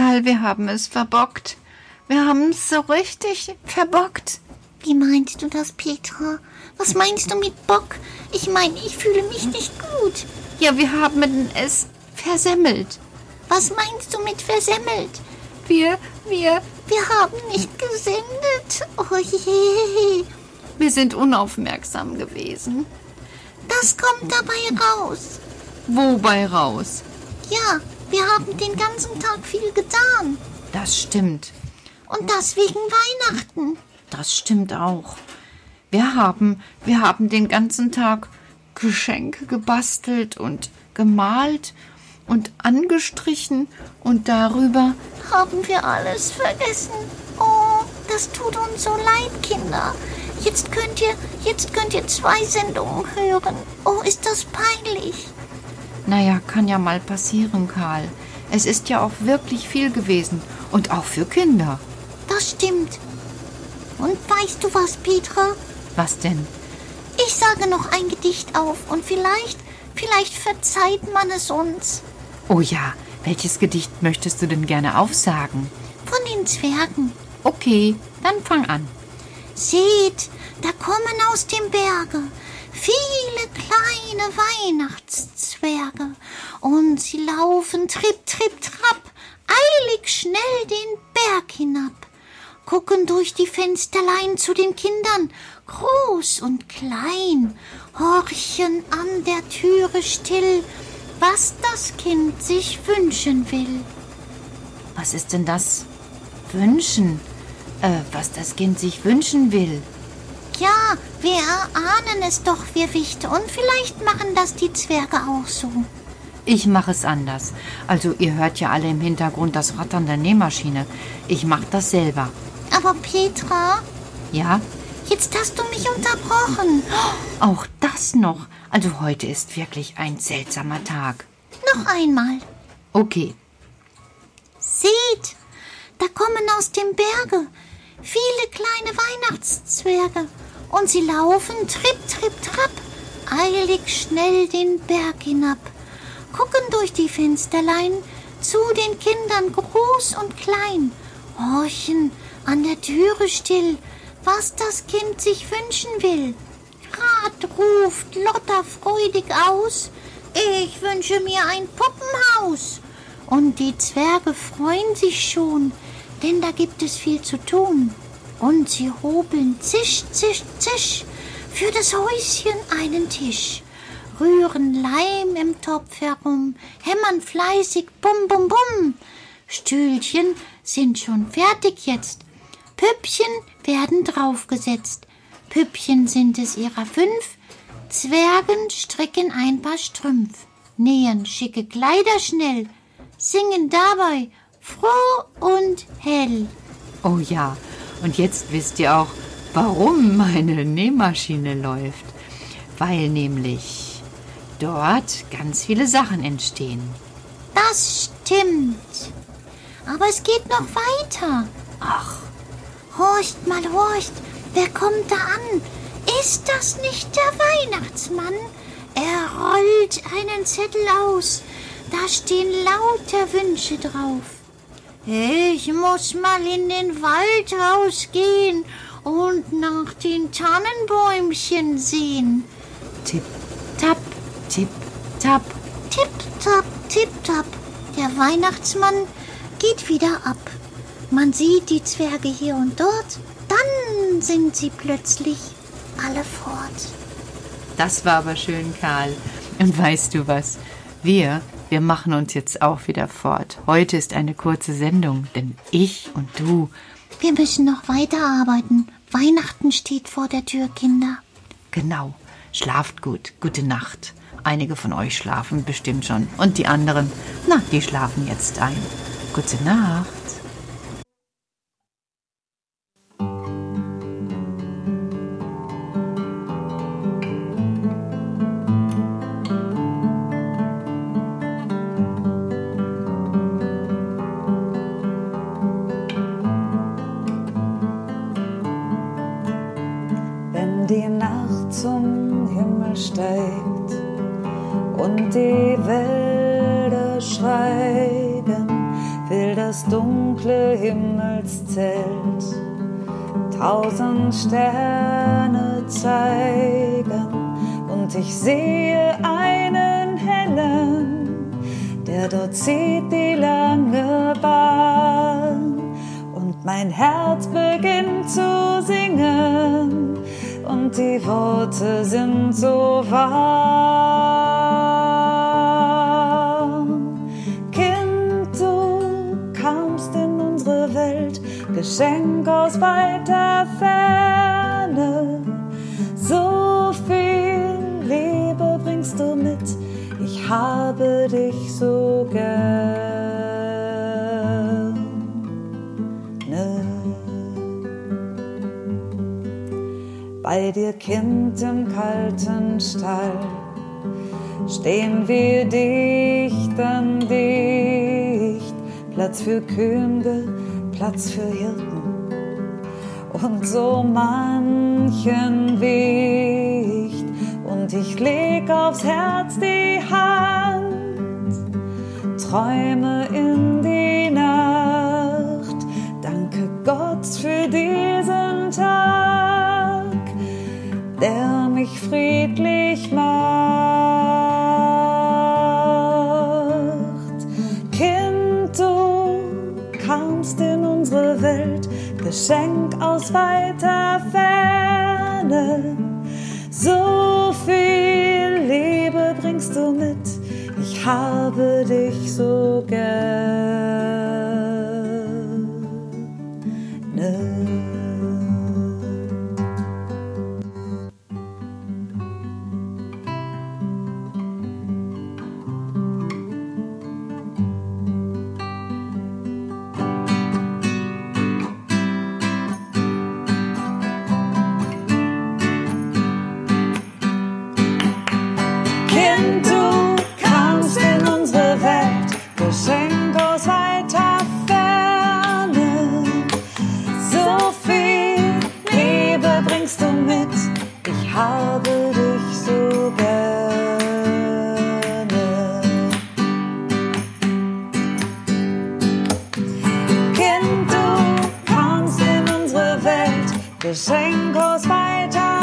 Karl, wir haben es verbockt. Wir haben es so richtig verbockt. Wie meinst du das, Petra? Was meinst du mit Bock? Ich meine, ich fühle mich nicht gut. Ja, wir haben es versemmelt. Was meinst du mit versemmelt? Wir, wir, Wir haben nicht gesendet. Oh je. wir sind unaufmerksam gewesen. Das kommt dabei raus. Wobei raus? Ja, wir haben den ganzen Tag viel getan. Das stimmt. Und das wegen Weihnachten. Das stimmt auch. Wir haben, wir haben den ganzen Tag Geschenke gebastelt und gemalt und angestrichen und darüber Haben wir alles vergessen. Oh, das tut uns so leid, Kinder. Jetzt könnt ihr, jetzt könnt ihr zwei Sendungen hören. Oh, ist das peinlich. Naja, kann ja mal passieren, Karl. Es ist ja auch wirklich viel gewesen. Und auch für Kinder. Das stimmt. Und weißt du was, Petra? Was denn? Ich sage noch ein Gedicht auf und vielleicht, vielleicht verzeiht man es uns. Oh ja, welches Gedicht möchtest du denn gerne aufsagen? Von den Zwergen. Okay, dann fang an. Seht, da kommen aus dem Berge viele kleine Weihnachtszwerge und sie laufen tripp, tripp, trapp, eilig schnell den Berg hinab, gucken durch die Fensterlein zu den Kindern, groß und klein, horchen an der Türe still, was das Kind sich wünschen will. Was ist denn das? Wünschen? Äh, was das Kind sich wünschen will. Ja, wir erahnen es doch, wir Wichte, und vielleicht machen das die Zwerge auch so. Ich mache es anders. Also ihr hört ja alle im Hintergrund das Rattern der Nähmaschine. Ich mache das selber. Aber Petra, Ja? jetzt hast du mich unterbrochen. Auch das noch. Also heute ist wirklich ein seltsamer Tag. Noch einmal. Okay. Seht, da kommen aus dem Berge viele kleine Weihnachtszwerge und sie laufen tripp, tripp, trapp, eilig schnell den Berg hinab, gucken durch die Fensterlein zu den Kindern groß und klein, horchen an der Türe still, was das Kind sich wünschen will. Grad ruft Lotta freudig aus, ich wünsche mir ein Puppenhaus. Und die Zwerge freuen sich schon, denn da gibt es viel zu tun. Und sie hobeln zisch, zisch, zisch für das Häuschen einen Tisch, rühren Leim im Topf herum, hämmern fleißig bum, bum, bum. Stühlchen sind schon fertig jetzt, Püppchen werden draufgesetzt. Püppchen sind es ihrer fünf, Zwergen stricken ein paar Strümpf, nähen schicke Kleider schnell, singen dabei froh und hell. Oh ja, und jetzt wisst ihr auch, warum meine Nähmaschine läuft. Weil nämlich dort ganz viele Sachen entstehen. Das stimmt. Aber es geht noch weiter. Ach, Horcht mal, horcht. Wer kommt da an? Ist das nicht der Weihnachtsmann? Er rollt einen Zettel aus. Da stehen lauter Wünsche drauf. Ich muss mal in den Wald rausgehen und nach den Tannenbäumchen sehen. tipp, tapp, tipp, tapp. Tipp, tapp, tipp, tapp. Der Weihnachtsmann geht wieder ab. Man sieht die Zwerge hier und dort. Dann sind sie plötzlich alle fort. Das war aber schön, Karl. Und weißt du was? Wir, wir machen uns jetzt auch wieder fort. Heute ist eine kurze Sendung, denn ich und du, Wir müssen noch weiterarbeiten. Weihnachten steht vor der Tür, Kinder. genau, schlaft gut, gute Nacht. Einige von euch schlafen bestimmt schon und die anderen, na, die schlafen jetzt ein. Gute Nacht. Die Wälder schweigen, will das dunkle Himmelszelt tausend Sterne zeigen und ich sehe einen hellen, der dort zieht die lange Bahn und mein Herz beginnt zu singen und die Worte sind so warm. Geschenk aus weiter Ferne. So viel Liebe bringst du mit, ich habe dich so gern. Bei dir, Kind, im kalten Stall stehen wir dicht an dicht. Platz für Könige, Platz für Hirten und so manchen Wicht. Und ich leg aufs Herz die Hand, träume in die ich habe dich so gern. This rain goes by time.